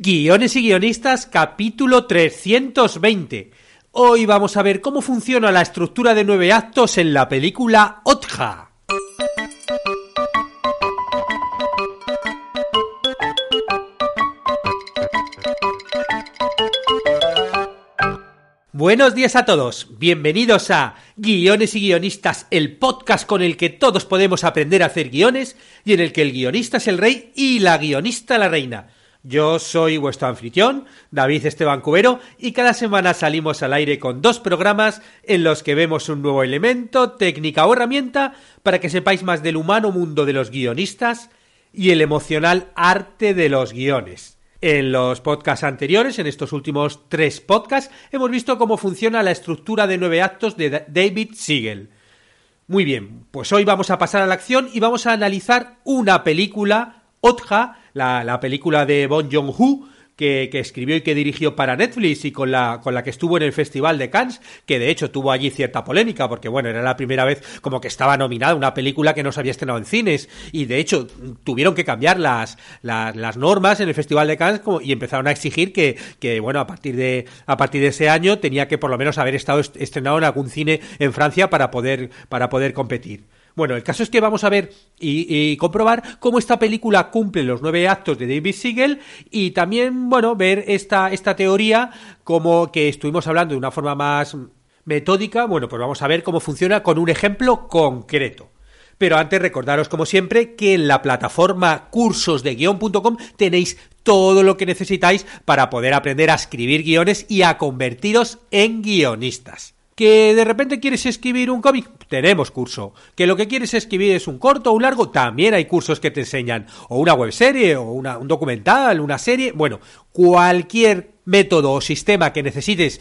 Guiones y guionistas, capítulo 320. Hoy vamos a ver cómo funciona la estructura de nueve actos en la película Otja. Buenos días a todos, bienvenidos a Guiones y Guionistas, el podcast con el que todos podemos aprender a hacer guiones y en el que el guionista es el rey y la guionista la reina. Yo soy vuestro anfitrión, David Esteban Cubero, y cada semana salimos al aire con dos programas en los que vemos un nuevo elemento, técnica o herramienta para que sepáis más del humano mundo de los guionistas y el emocional arte de los guiones. En los podcasts anteriores, en estos últimos tres podcasts, hemos visto cómo funciona la estructura de nueve actos de David Siegel. Muy bien, pues hoy vamos a pasar a la acción y vamos a analizar una película, Otja, la, la película de Bon Joon-ho, que, escribió y que dirigió para Netflix y con la, con la que estuvo en el Festival de Cannes, que de hecho tuvo allí cierta polémica, porque bueno, era la primera vez como que estaba nominada una película que no se había estrenado en cines, y de hecho tuvieron que cambiar las, las, las normas en el Festival de Cannes como, y empezaron a exigir que, que, bueno, a partir, de, a partir de ese año tenía que por lo menos haber estado estrenado en algún cine en Francia para poder, para poder competir. Bueno, el caso es que vamos a ver y, comprobar cómo esta película cumple los nueve actos de David Siegel y también, bueno, ver esta, esta teoría como que estuvimos hablando de una forma más metódica. Bueno, pues vamos a ver cómo funciona con un ejemplo concreto. Pero antes recordaros, como siempre, que en la plataforma cursosdeguion.com tenéis todo lo que necesitáis para poder aprender a escribir guiones y a convertiros en guionistas. ¿Que de repente quieres escribir un cómic? Tenemos curso. ¿Que lo que quieres escribir es un corto o un largo? También hay cursos que te enseñan. O una webserie, o una, un documental, una serie. Bueno, cualquier método o sistema que necesites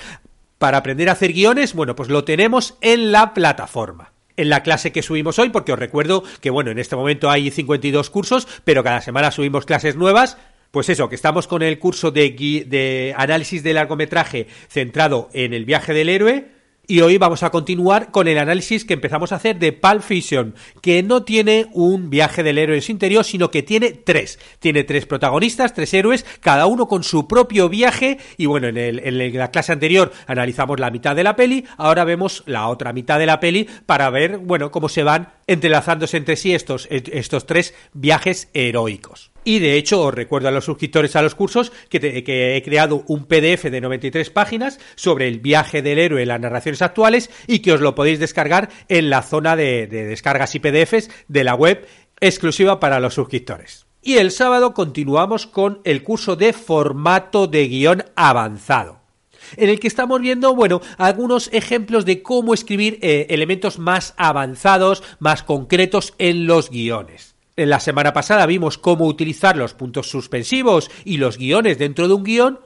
para aprender a hacer guiones, bueno, pues lo tenemos en la plataforma en la clase que subimos hoy, porque os recuerdo que, bueno, en este momento hay 52 cursos, pero cada semana subimos clases nuevas. Pues eso, que estamos con el curso de, de análisis de largometraje centrado en el viaje del héroe, y hoy vamos a continuar con el análisis que empezamos a hacer de Pulp Fiction, que no tiene un viaje del héroe en su interior, sino que tiene tres. Tiene tres protagonistas, tres héroes, cada uno con su propio viaje. Y bueno, en, en la clase anterior analizamos la mitad de la peli, ahora vemos la otra mitad de la peli para ver, bueno, cómo se van entrelazándose entre sí estos, estos tres viajes heroicos. Y de hecho, os recuerdo a los suscriptores a los cursos que, he creado un PDF de 93 páginas sobre el viaje del héroe en las narraciones actuales y que os lo podéis descargar en la zona de, de descargas y PDFs de la web exclusiva para los suscriptores. Y el sábado continuamos con el curso de formato de guion avanzado en el que estamos viendo, bueno, algunos ejemplos de cómo escribir eh, elementos más avanzados, más concretos en los guiones. La semana pasada vimos cómo utilizar los puntos suspensivos y los guiones dentro de un guion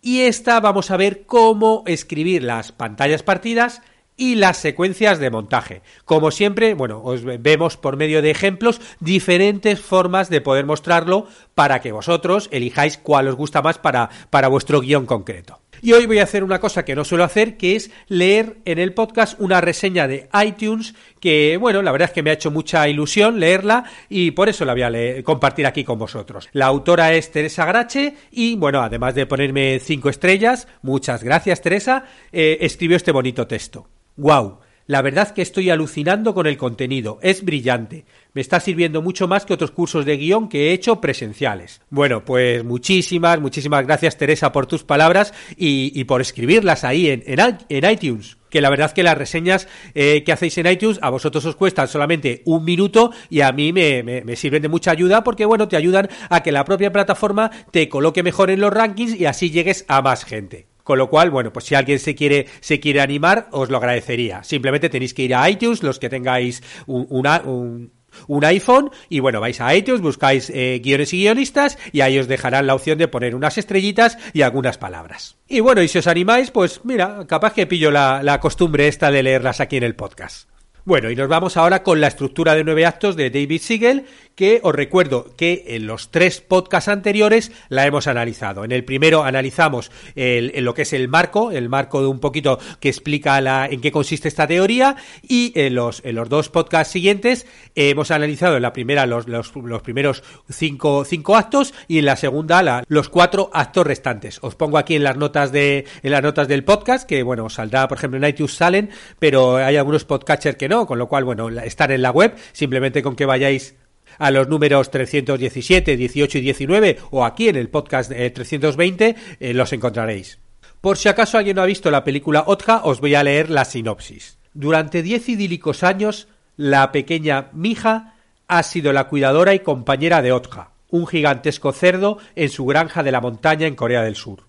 y esta vamos a ver cómo escribir las pantallas partidas y las secuencias de montaje. Como siempre, bueno, os vemos por medio de ejemplos diferentes formas de poder mostrarlo para que vosotros elijáis cuál os gusta más para, para vuestro guion concreto. Y hoy voy a hacer una cosa que no suelo hacer, que es leer en el podcast una reseña de iTunes que, bueno, la verdad es que me ha hecho mucha ilusión leerla y por eso la voy a compartir aquí con vosotros. La autora es Teresa Grache y, bueno, además de ponerme cinco estrellas, muchas gracias Teresa, eh, escribió este bonito texto. ¡Wow! La verdad que estoy alucinando con el contenido, es brillante. Me está sirviendo mucho más que otros cursos de guion que he hecho presenciales. Bueno, pues muchísimas, muchísimas gracias Teresa por tus palabras y, por escribirlas ahí en, iTunes. Que la verdad que las reseñas eh, que hacéis en iTunes a vosotros os cuestan solamente un minuto y a mí me sirven de mucha ayuda porque, bueno, te ayudan a que la propia plataforma te coloque mejor en los rankings y así llegues a más gente. Con lo cual, bueno, pues si alguien se quiere, se quiere animar, os lo agradecería. Simplemente tenéis que ir a iTunes, los que tengáis un, un iPhone y bueno, vais a iTunes, buscáis eh, guiones y guionistas y ahí os dejarán la opción de poner unas estrellitas y algunas palabras. Y bueno, y si os animáis, pues mira, capaz que pillo la, la costumbre esta de leerlas aquí en el podcast. Bueno, y nos vamos ahora con la estructura de nueve actos de David Siegel, que os recuerdo que en los tres podcasts anteriores la hemos analizado. En el primero analizamos lo que es el marco, el marco de un poquito que explica en qué consiste esta teoría, y en los, en los dos podcasts siguientes hemos analizado en la primera los, los, primeros cinco, cinco, actos y en la segunda los cuatro actos restantes. Os pongo aquí en las notas de en las notas del podcast, que bueno, saldrá, por ejemplo, en iTunes salen, pero hay algunos podcatchers que no, con lo cual, bueno, están en la web, simplemente con que vayáis a los números 317, 18 y 19 o aquí en el podcast 320 eh, los encontraréis. Por si acaso alguien no ha visto la película Otja, os voy a leer la sinopsis. Durante diez idílicos años, la pequeña Mija ha sido la cuidadora y compañera de Otja, un gigantesco cerdo en su granja de la montaña en Corea del Sur.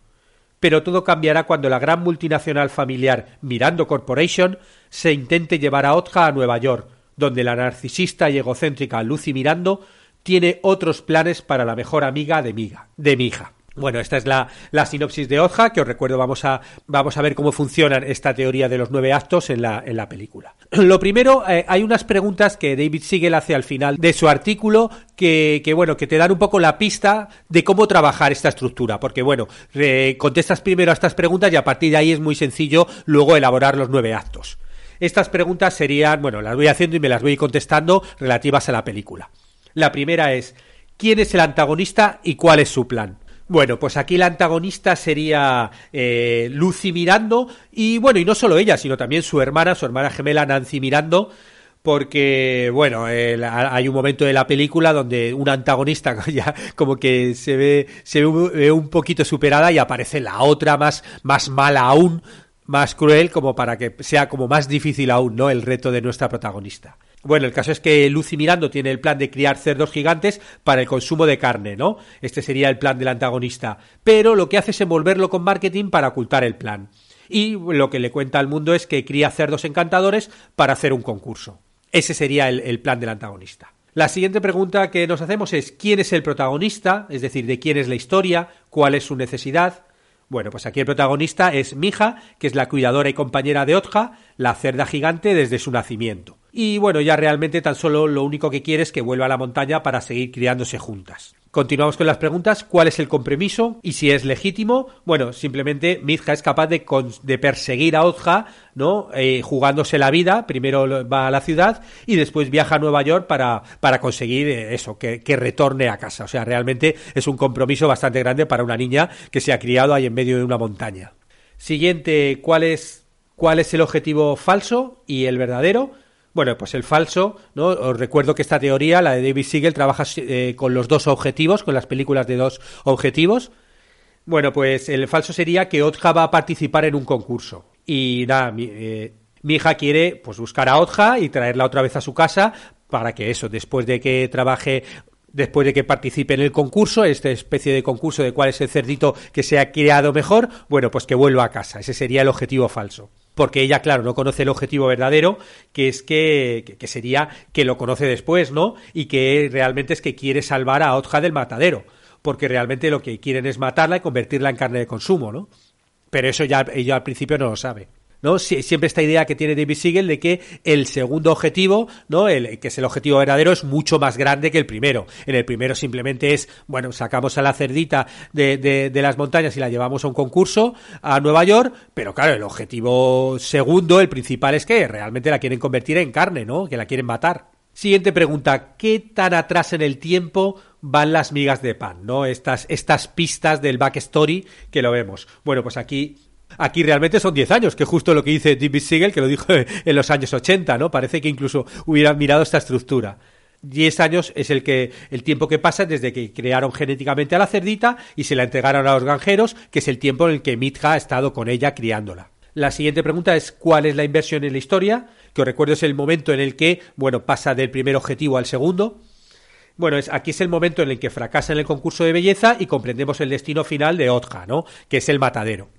Pero todo cambiará cuando la gran multinacional familiar Mirando Corporation se intente llevar a Otja a Nueva York, donde la narcisista y egocéntrica Lucy Mirando tiene otros planes para la mejor amiga de, Miga, de mi hija. Bueno, esta es la, la, sinopsis de Otja, que os recuerdo, vamos a, vamos a ver cómo funciona esta teoría de los nueve actos en la, en la película. Lo primero, eh, hay unas preguntas que David Siegel hace al final de su artículo que, que, bueno, que te dan un poco la pista de cómo trabajar esta estructura, porque bueno, contestas primero a estas preguntas y a partir de ahí es muy sencillo luego elaborar los nueve actos. Estas preguntas serían, bueno, las voy haciendo y me las voy contestando relativas a la película. La primera es, ¿quién es el antagonista y cuál es su plan? Bueno, pues aquí la antagonista sería eh, Lucy Mirando y bueno, y no solo ella, sino también su hermana, su hermana gemela Nancy Mirando, porque bueno, hay un momento de la película donde una antagonista ya como que se ve se ve un poquito superada y aparece la otra más más mala aún más cruel como para que sea como más difícil aún, ¿no? El reto de nuestra protagonista. Bueno, el caso es que Lucy Mirando tiene el plan de criar cerdos gigantes para el consumo de carne, ¿no? Este sería el plan del antagonista. Pero lo que hace es envolverlo con marketing para ocultar el plan. Y lo que le cuenta al mundo es que cría cerdos encantadores para hacer un concurso. Ese sería el, el plan del antagonista. La siguiente pregunta que nos hacemos es ¿quién es el protagonista? Es decir, ¿de quién es la historia? ¿Cuál es su necesidad? Bueno, pues aquí el protagonista es Mija, que es la cuidadora y compañera de Otja, la cerda gigante desde su nacimiento. Y bueno, ya realmente tan solo lo único que quiere es que vuelva a la montaña para seguir criándose juntas. Continuamos con las preguntas. ¿Cuál es el compromiso? Y si es legítimo, bueno, simplemente Mizja es capaz de, de perseguir a Otja, ¿no? Eh, jugándose la vida. Primero va a la ciudad y después viaja a Nueva York para, para conseguir eh, eso, que, que, retorne a casa. O sea, realmente es un compromiso bastante grande para una niña que se ha criado ahí en medio de una montaña. Siguiente, ¿cuál es, cuál es el objetivo falso y el verdadero? Bueno, pues el falso, ¿no? Os recuerdo que esta teoría, la de David Siegel, trabaja eh, con los dos objetivos, con las películas de dos objetivos. Bueno, pues el falso sería que Otja va a participar en un concurso. Y nada, mi, eh, mi hija quiere pues buscar a Otja y traerla otra vez a su casa para que eso, después de que trabaje después de que participe en el concurso, esta especie de concurso de cuál es el cerdito que se ha creado mejor, bueno, pues que vuelva a casa. Ese sería el objetivo falso porque ella, claro, no conoce el objetivo verdadero, que es que, que, sería que lo conoce después, ¿no? Y que realmente es que quiere salvar a Otja del matadero, porque realmente lo que quieren es matarla y convertirla en carne de consumo, ¿no? Pero eso ya ella al principio no lo sabe. ¿No? siempre esta idea que tiene David Siegel de que el segundo objetivo, ¿no? Que es el objetivo verdadero, es mucho más grande que el primero. En el primero simplemente es, bueno, sacamos a la cerdita de las montañas y la llevamos a un concurso a Nueva York, pero claro, el objetivo segundo, el principal, es que realmente la quieren convertir en carne, ¿no? Que la quieren matar. Siguiente pregunta, ¿qué tan atrás en el tiempo van las migas de pan, ¿no? Estas, estas pistas del backstory que lo vemos. Bueno, pues aquí Aquí realmente son 10 años, que justo lo que dice David Siegel, que lo dijo en los años 80, ¿no? Parece que incluso hubieran mirado esta estructura. 10 años es el que el tiempo que pasa desde que crearon genéticamente a la cerdita y se la entregaron a los granjeros, que es el tiempo en el que Mitja ha estado con ella criándola. La siguiente pregunta es ¿cuál es la inversión en la historia? Que os recuerdo es el momento en el que, bueno, pasa del primer objetivo al segundo. Bueno, es, aquí es el momento en el que fracasa en el concurso de belleza y comprendemos el destino final de Otja, ¿no? Que es el matadero.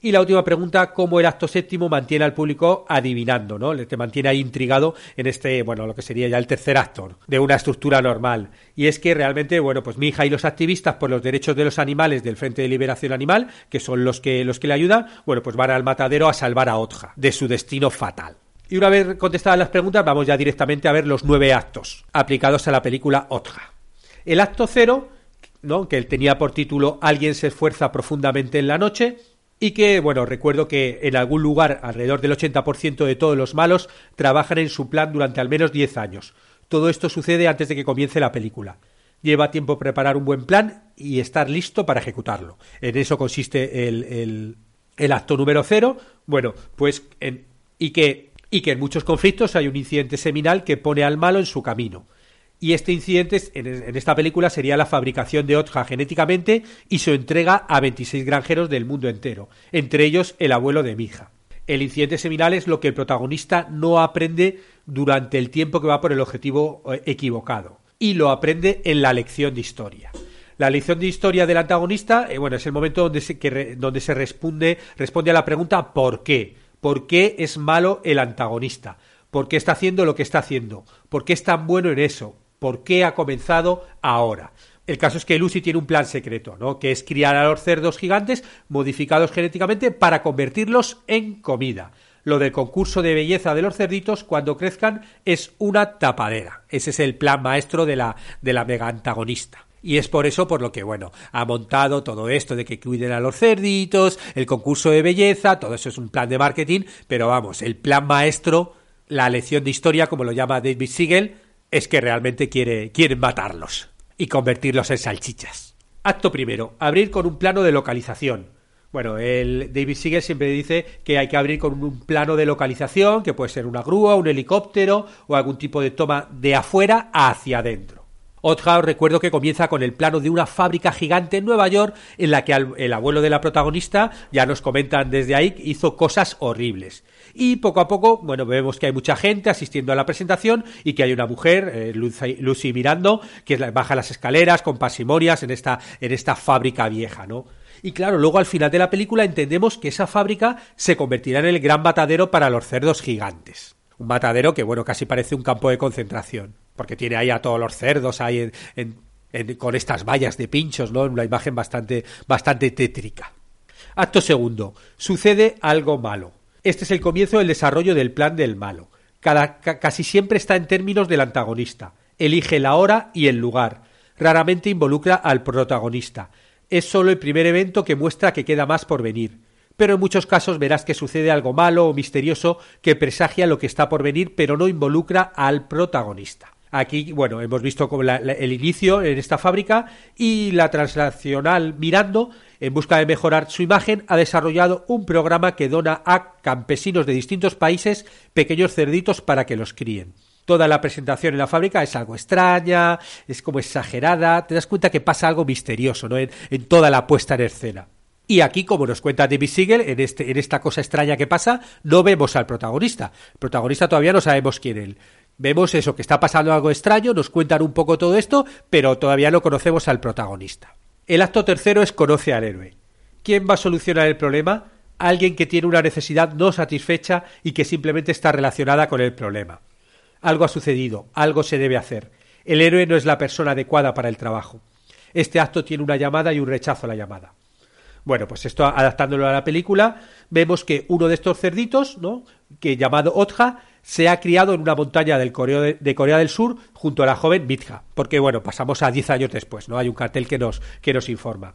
Y la última pregunta, cómo el acto séptimo mantiene al público adivinando, ¿no? Te mantiene ahí intrigado en este, bueno, lo que sería ya el tercer acto de una estructura normal. Y es que realmente, bueno, pues mi hija y los activistas por los derechos de los animales del Frente de Liberación Animal, que son los que, los que le ayudan, bueno, pues van al matadero a salvar a Otja de su destino fatal. Y una vez contestadas las preguntas, vamos ya directamente a ver los nueve actos aplicados a la película Otja. El acto cero, ¿no? que tenía por título Alguien se esfuerza profundamente en la noche, y que, bueno, recuerdo que en algún lugar alrededor del 80% de todos los malos trabajan en su plan durante al menos 10 años. Todo esto sucede antes de que comience la película. Lleva tiempo preparar un buen plan y estar listo para ejecutarlo. En eso consiste el, el, acto número cero. Bueno, pues en, y que y que en muchos conflictos hay un incidente seminal que pone al malo en su camino. Y este incidente en, esta película sería la fabricación de Otja genéticamente y su entrega a 26 granjeros del mundo entero, entre ellos el abuelo de Mija. El incidente seminal es lo que el protagonista no aprende durante el tiempo que va por el objetivo eh, equivocado, y lo aprende en la lección de historia. La lección de historia del antagonista, eh, bueno, es el momento donde se, donde se responde, responde a la pregunta ¿por qué? ¿Por qué es malo el antagonista? ¿Por qué está haciendo lo que está haciendo? ¿Por qué es tan bueno en eso? ¿Por qué ha comenzado ahora? El caso es que Lucy tiene un plan secreto, ¿no? Que es criar a los cerdos gigantes modificados genéticamente para convertirlos en comida. Lo del concurso de belleza de los cerditos cuando crezcan es una tapadera. Ese es el plan maestro de la, de la mega antagonista. Y es por eso por lo que, bueno, ha montado todo esto de que cuiden a los cerditos, el concurso de belleza, todo eso es un plan de marketing, pero vamos, el plan maestro, la lección de historia, como lo llama David Siegel, es que realmente quiere, quieren matarlos y convertirlos en salchichas. Acto primero, abrir con un plano de localización. Bueno, el David Siegel siempre dice que hay que abrir con un plano de localización, que puede ser una grúa, un helicóptero o algún tipo de toma de afuera hacia adentro. Otja recuerdo que comienza con el plano de una fábrica gigante en Nueva York en la que el abuelo de la protagonista, ya nos comentan desde ahí, hizo cosas horribles. Y poco a poco, bueno, vemos que hay mucha gente asistiendo a la presentación y que hay una mujer, eh, Lucy, Mirando, que baja las escaleras con pasimonias en esta, en esta fábrica vieja, ¿no? Y claro, luego al final de la película entendemos que esa fábrica se convertirá en el gran matadero para los cerdos gigantes. Un matadero que, bueno, casi parece un campo de concentración porque tiene ahí a todos los cerdos ahí con estas vallas de pinchos, ¿no? Una imagen bastante, bastante tétrica. Acto segundo. Sucede algo malo. Este es el comienzo del desarrollo del plan del malo. casi siempre está en términos del antagonista. Elige la hora y el lugar. Raramente involucra al protagonista. Es solo el primer evento que muestra que queda más por venir. Pero en muchos casos verás que sucede algo malo o misterioso que presagia lo que está por venir, pero no involucra al protagonista. Aquí, bueno, hemos visto como el inicio en esta fábrica y la transnacional Mirando, en busca de mejorar su imagen, ha desarrollado un programa que dona a campesinos de distintos países pequeños cerditos para que los críen. Toda la presentación en la fábrica es algo extraña, es como exagerada, te das cuenta que pasa algo misterioso ¿no? en, toda la puesta en escena. Y aquí, como nos cuenta David Siegel, en, este, en esta cosa extraña que pasa, no vemos al protagonista. El protagonista todavía no sabemos quién es. Vemos eso, que está pasando algo extraño, nos cuentan un poco todo esto, pero todavía no conocemos al protagonista. El acto tercero es conoce al héroe. ¿Quién va a solucionar el problema? Alguien que tiene una necesidad no satisfecha y que simplemente está relacionada con el problema. Algo ha sucedido, algo se debe hacer. El héroe no es la persona adecuada para el trabajo. Este acto tiene una llamada y un rechazo a la llamada. Bueno, pues esto adaptándolo a la película, vemos que uno de estos cerditos, ¿no? que llamado Otja, se ha criado en una montaña del de, Corea del Sur junto a la joven Mitja, porque bueno, pasamos a 10 años después, ¿no? Hay un cartel que nos, que nos informa.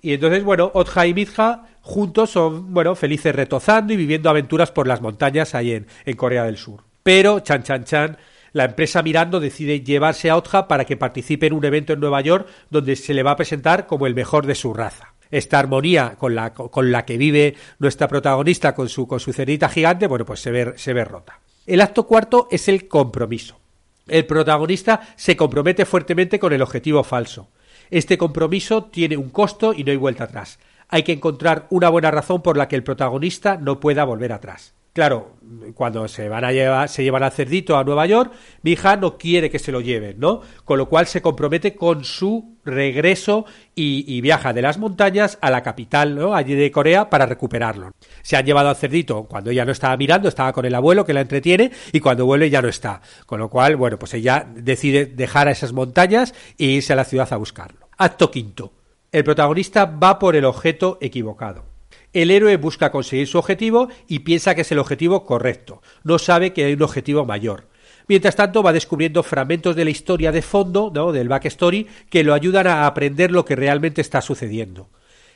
Y entonces, bueno, Otja y Mitja juntos son, bueno, felices retozando y viviendo aventuras por las montañas ahí en, en Corea del Sur. Pero, chan, chan, chan, la empresa Mirando decide llevarse a Otja para que participe en un evento en Nueva York donde se le va a presentar como el mejor de su raza esta armonía con la, con la que vive nuestra protagonista con su, con su cerita gigante, bueno, pues se ve, se ve rota. El acto cuarto es el compromiso. El protagonista se compromete fuertemente con el objetivo falso. Este compromiso tiene un costo y no hay vuelta atrás. Hay que encontrar una buena razón por la que el protagonista no pueda volver atrás. Claro, cuando se van a llevar, se llevan al cerdito a Nueva York, mi hija no quiere que se lo lleven, ¿no? Con lo cual se compromete con su regreso y, viaja de las montañas a la capital, ¿no? Allí de Corea para recuperarlo. Se han llevado al cerdito cuando ella no estaba mirando, estaba con el abuelo que la entretiene y cuando vuelve ya no está. Con lo cual, bueno, pues ella decide dejar a esas montañas e irse a la ciudad a buscarlo. Acto quinto. El protagonista va por el objeto equivocado. El héroe busca conseguir su objetivo y piensa que es el objetivo correcto. No sabe que hay un objetivo mayor. Mientras tanto va descubriendo fragmentos de la historia de fondo, ¿no? del backstory, que lo ayudan a aprender lo que realmente está sucediendo.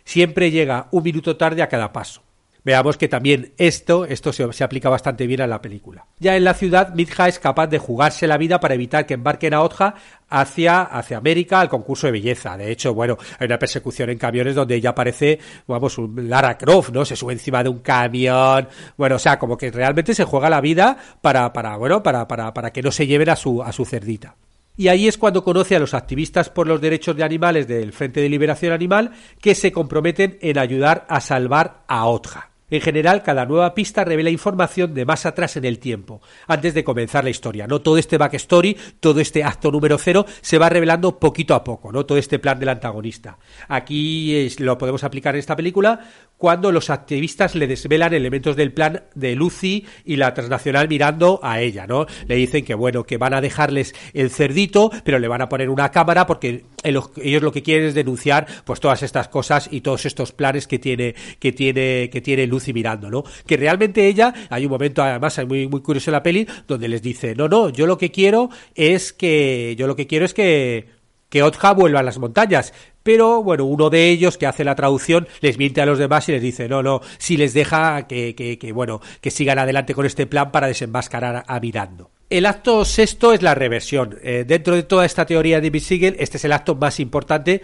Siempre llega un minuto tarde a cada paso. Veamos que también esto, esto se, aplica bastante bien a la película. Ya en la ciudad, Mitja es capaz de jugarse la vida para evitar que embarquen a Otja hacia, hacia América al concurso de belleza. De hecho, bueno, hay una persecución en camiones donde ella aparece, vamos, un Lara Croft, ¿no? Se sube encima de un camión. Bueno, o sea, como que realmente se juega la vida para, para, bueno, para, para, para que no se lleven a su, a su cerdita. Y ahí es cuando conoce a los activistas por los derechos de animales del Frente de Liberación Animal que se comprometen en ayudar a salvar a Otja. En general, cada nueva pista revela información de más atrás en el tiempo, antes de comenzar la historia. No todo este backstory, todo este acto número cero se va revelando poquito a poco, no todo este plan del antagonista. Aquí lo podemos aplicar en esta película cuando los activistas le desvelan elementos del plan de Lucy y la transnacional mirando a ella, ¿no? Le dicen que bueno, que van a dejarles el cerdito, pero le van a poner una cámara porque ellos lo que quieren es denunciar pues todas estas cosas y todos estos planes que tiene que tiene que tiene Lucy mirando, ¿no? Que realmente ella hay un momento además muy muy curioso en la peli donde les dice, "No, no, yo lo que quiero es que yo lo que quiero es que que Otja vuelva a las montañas. Pero bueno, uno de ellos que hace la traducción les miente a los demás y les dice, no, no, si les deja que, que, bueno, que sigan adelante con este plan para desenmascarar a Mirando. El acto sexto es la reversión. Eh, dentro de toda esta teoría de Bisigel, este es el acto más importante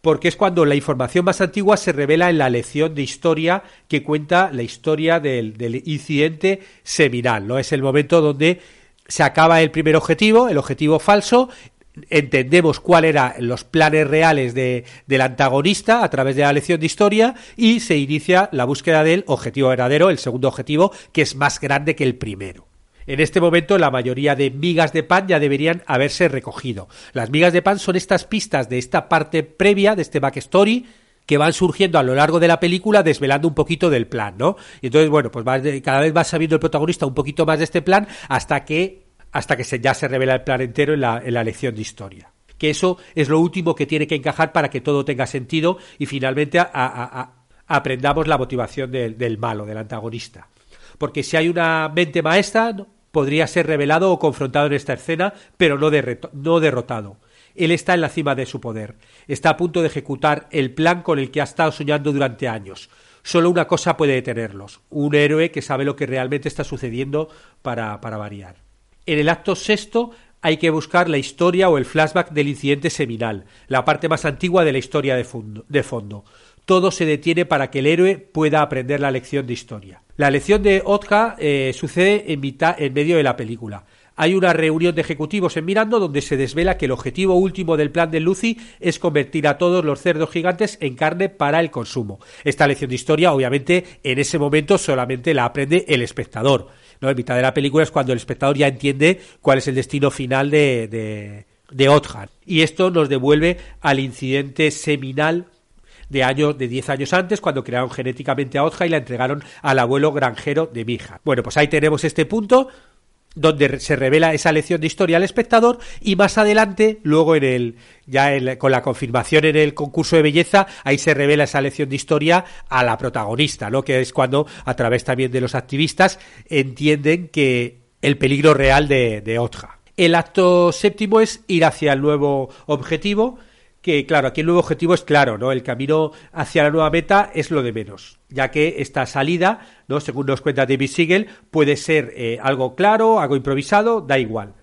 porque es cuando la información más antigua se revela en la lección de historia que cuenta la historia del, del incidente seminal, ¿no? Es el momento donde se acaba el primer objetivo, el objetivo falso, entendemos cuáles eran los planes reales de, del antagonista a través de la lección de historia y se inicia la búsqueda del objetivo verdadero, el segundo objetivo, que es más grande que el primero. En este momento la mayoría de migas de pan ya deberían haberse recogido. Las migas de pan son estas pistas de esta parte previa, de este backstory, que van surgiendo a lo largo de la película desvelando un poquito del plan, ¿no? Y entonces, bueno, pues cada vez va sabiendo el protagonista un poquito más de este plan hasta que hasta que se, ya se revela el plan entero en la, en la lección de historia. Que eso es lo último que tiene que encajar para que todo tenga sentido y finalmente aprendamos la motivación del, malo, del antagonista. Porque si hay una mente maestra, podría ser revelado o confrontado en esta escena, pero no, no derrotado. Él está en la cima de su poder. Está a punto de ejecutar el plan con el que ha estado soñando durante años. Solo una cosa puede detenerlos. Un héroe que sabe lo que realmente está sucediendo para, para variar. En el acto sexto hay que buscar la historia o el flashback del incidente seminal, la parte más antigua de la historia de fondo. Todo se detiene para que el héroe pueda aprender la lección de historia. La lección de Otka eh, sucede en, mitad, en medio de la película. Hay una reunión de ejecutivos en Mirando donde se desvela que el objetivo último del plan de Lucy es convertir a todos los cerdos gigantes en carne para el consumo. Esta lección de historia, obviamente, en ese momento solamente la aprende el espectador. ¿No? En mitad de la película es cuando el espectador ya entiende cuál es el destino final de, de, de Y esto nos devuelve al incidente seminal de años de 10 años antes cuando crearon genéticamente a Otja y la entregaron al abuelo granjero de Mija. Bueno, pues ahí tenemos este punto donde se revela esa lección de historia al espectador y más adelante, luego en el ya con la confirmación en el concurso de belleza, ahí se revela esa lección de historia a la protagonista, ¿no? Que es cuando a través también de los activistas entienden que el peligro real de, de Otja. El acto séptimo es ir hacia el nuevo objetivo, que claro, aquí el nuevo objetivo es claro, ¿no? El camino hacia la nueva meta es lo de menos, ya que esta salida, ¿no? Según nos cuenta David Siegel, puede ser eh, algo claro, algo improvisado, da igual.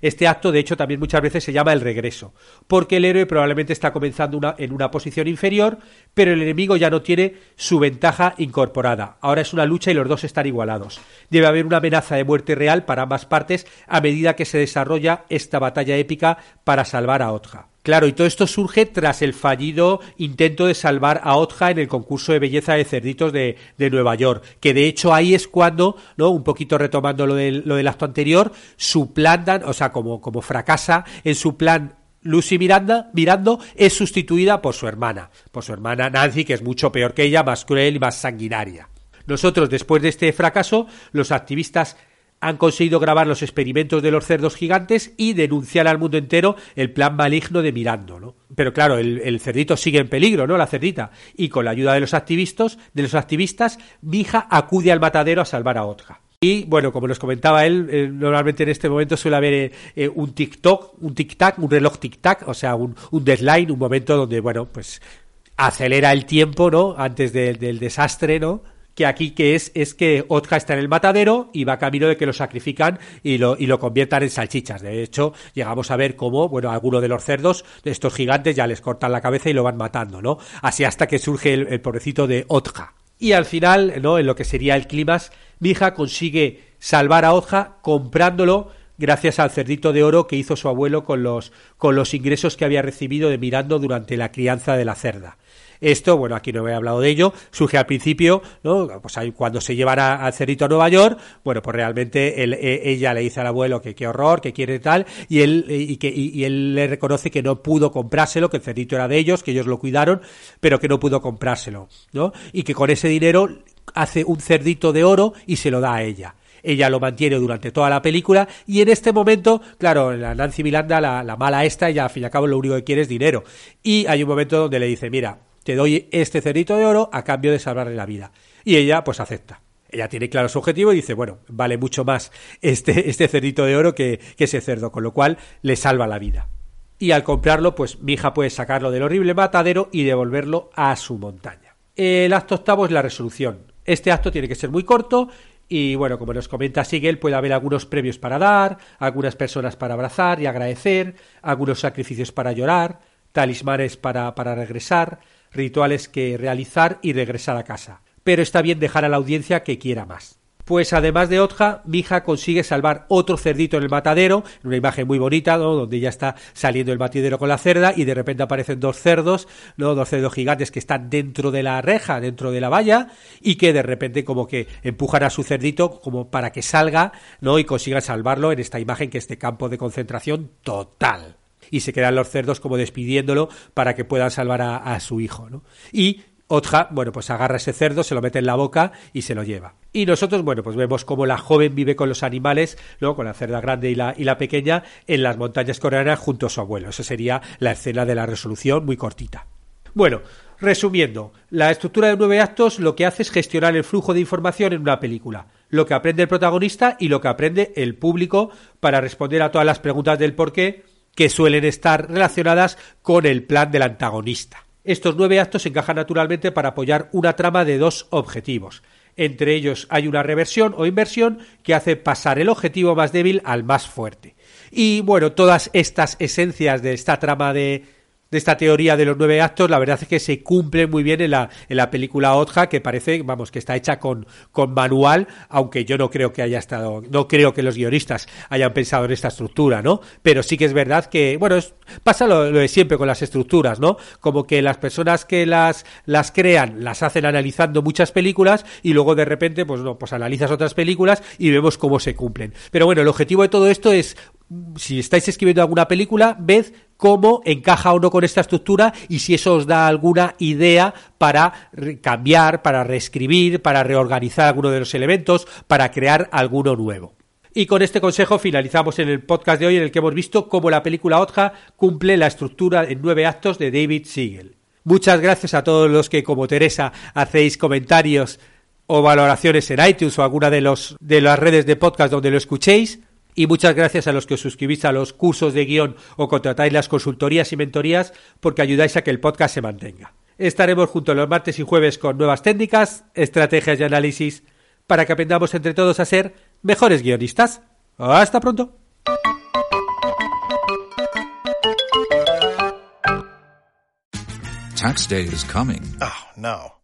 Este acto, de hecho, también muchas veces se llama el regreso, porque el héroe probablemente está comenzando una, en una posición inferior, pero el enemigo ya no tiene su ventaja incorporada. Ahora es una lucha y los dos están igualados. Debe haber una amenaza de muerte real para ambas partes a medida que se desarrolla esta batalla épica para salvar a Otja. Claro, y todo esto surge tras el fallido intento de salvar a Otja en el concurso de belleza de cerditos de, de, Nueva York, que de hecho ahí es cuando, ¿no? Un poquito retomando lo del, lo del acto anterior, su plan, o sea, como, como fracasa en su plan Lucy Miranda, Mirando es sustituida por su hermana, por su hermana Nancy, que es mucho peor que ella, más cruel y más sanguinaria. Nosotros, después de este fracaso, los activistas han conseguido grabar los experimentos de los cerdos gigantes y denunciar al mundo entero el plan maligno de Mirando, ¿no? Pero claro, el, cerdito sigue en peligro, ¿no? La cerdita. Y con la ayuda de los activistas, de los activistas, Mija acude al matadero a salvar a Otja. Y bueno, como nos comentaba él, eh, normalmente en este momento suele haber eh, eh, un TikTok, un tic-tac, un reloj tic-tac, o sea, un, un deadline, un momento donde, bueno, pues acelera el tiempo, ¿no? Antes del desastre, ¿no? Que aquí que es es que Otja está en el matadero y va camino de que lo sacrifican y lo, y lo conviertan en salchichas. De hecho, llegamos a ver cómo, bueno, algunos de los cerdos, de estos gigantes, ya les cortan la cabeza y lo van matando, ¿no? Así hasta que surge el, pobrecito de Otja. Y al final, ¿no? En lo que sería el climas, Mija consigue salvar a Otja comprándolo gracias al cerdito de oro que hizo su abuelo con los, con los ingresos que había recibido de Mirando durante la crianza de la cerda. Esto, bueno, aquí no he hablado de ello, surge al principio, ¿no? Pues cuando se llevara al cerrito a Nueva York, bueno, pues realmente e, ella le dice al abuelo que qué horror, que quiere tal, y él, y, que, y, él le reconoce que no pudo comprárselo, que el cerrito era de ellos, que ellos lo cuidaron, pero que no pudo comprárselo, ¿no? Y que con ese dinero hace un cerdito de oro y se lo da a ella ella lo mantiene durante toda la película y en este momento, claro, la Nancy Miranda, la, la mala esta, ya al fin y al cabo lo único que quiere es dinero. Y hay un momento donde le dice, mira, te doy este cerrito de oro a cambio de salvarle la vida. Y ella pues acepta. Ella tiene claro su objetivo y dice, bueno, vale mucho más este, este de oro que, que ese cerdo, con lo cual le salva la vida. Y al comprarlo, pues mi hija puede sacarlo del horrible matadero y devolverlo a su montaña. El acto octavo es la resolución. Este acto tiene que ser muy corto y bueno, como nos comenta Sigel, puede haber algunos premios para dar, algunas personas para abrazar y agradecer, algunos sacrificios para llorar, talismanes para, para regresar, rituales que realizar y regresar a casa. Pero está bien dejar a la audiencia que quiera más. Pues además de Otja, Mija consigue salvar otro cerdito en el matadero, en una imagen muy bonita, donde ya está saliendo el matadero con la cerda y de repente aparecen dos cerdos, ¿no? dos cerdos gigantes que están dentro de la reja, dentro de la valla, y que de repente como que empujan a su cerdito como para que salga ¿no? y consiga salvarlo en esta imagen que es de campo de concentración total y se quedan los cerdos como despidiéndolo para que puedan salvar a, su hijo, ¿no? Y Otja, bueno, pues agarra ese cerdo, se lo mete en la boca y se lo lleva. Y nosotros, bueno, pues vemos cómo la joven vive con los animales, ¿no? Con la cerda grande y la, y la pequeña en las montañas coreanas junto a su abuelo. Esa sería la escena de la resolución muy cortita. Bueno, resumiendo, la estructura de nueve actos lo que hace es gestionar el flujo de información en una película, lo que aprende el protagonista y lo que aprende el público para responder a todas las preguntas del por qué que suelen estar relacionadas con el plan del antagonista. Estos nueve actos encajan naturalmente para apoyar una trama de dos objetivos. Entre ellos hay una reversión o inversión que hace pasar el objetivo más débil al más fuerte. Y bueno, todas estas esencias de esta trama de de esta teoría de los nueve actos, la verdad es que se cumple muy bien en la, en la película Otja, que parece, vamos, que está hecha con, con manual, aunque yo no creo que haya estado, no creo que los guionistas hayan pensado en esta estructura, ¿no? Pero sí que es verdad que, bueno, es, pasa lo, de siempre con las estructuras, ¿no? Como que las personas que las, las crean las hacen analizando muchas películas y luego de repente, pues no, pues analizas otras películas y vemos cómo se cumplen. Pero bueno, el objetivo de todo esto es si estáis escribiendo alguna película, ved cómo encaja o no con esta estructura y si eso os da alguna idea para cambiar, para reescribir, para reorganizar alguno de los elementos, para crear alguno nuevo. Y con este consejo finalizamos en el podcast de hoy en el que hemos visto cómo la película Otja cumple la estructura en nueve actos de David Siegel. Muchas gracias a todos los que, como Teresa, hacéis comentarios o valoraciones en iTunes o alguna de, los, de las redes de podcast donde lo escuchéis. Y muchas gracias a los que os suscribís a los cursos de guion o contratáis las consultorías y mentorías porque ayudáis a que el podcast se mantenga. Estaremos juntos los martes y jueves con nuevas técnicas, estrategias y análisis para que aprendamos entre todos a ser mejores guionistas. Hasta pronto. Tax day is coming. Oh, no.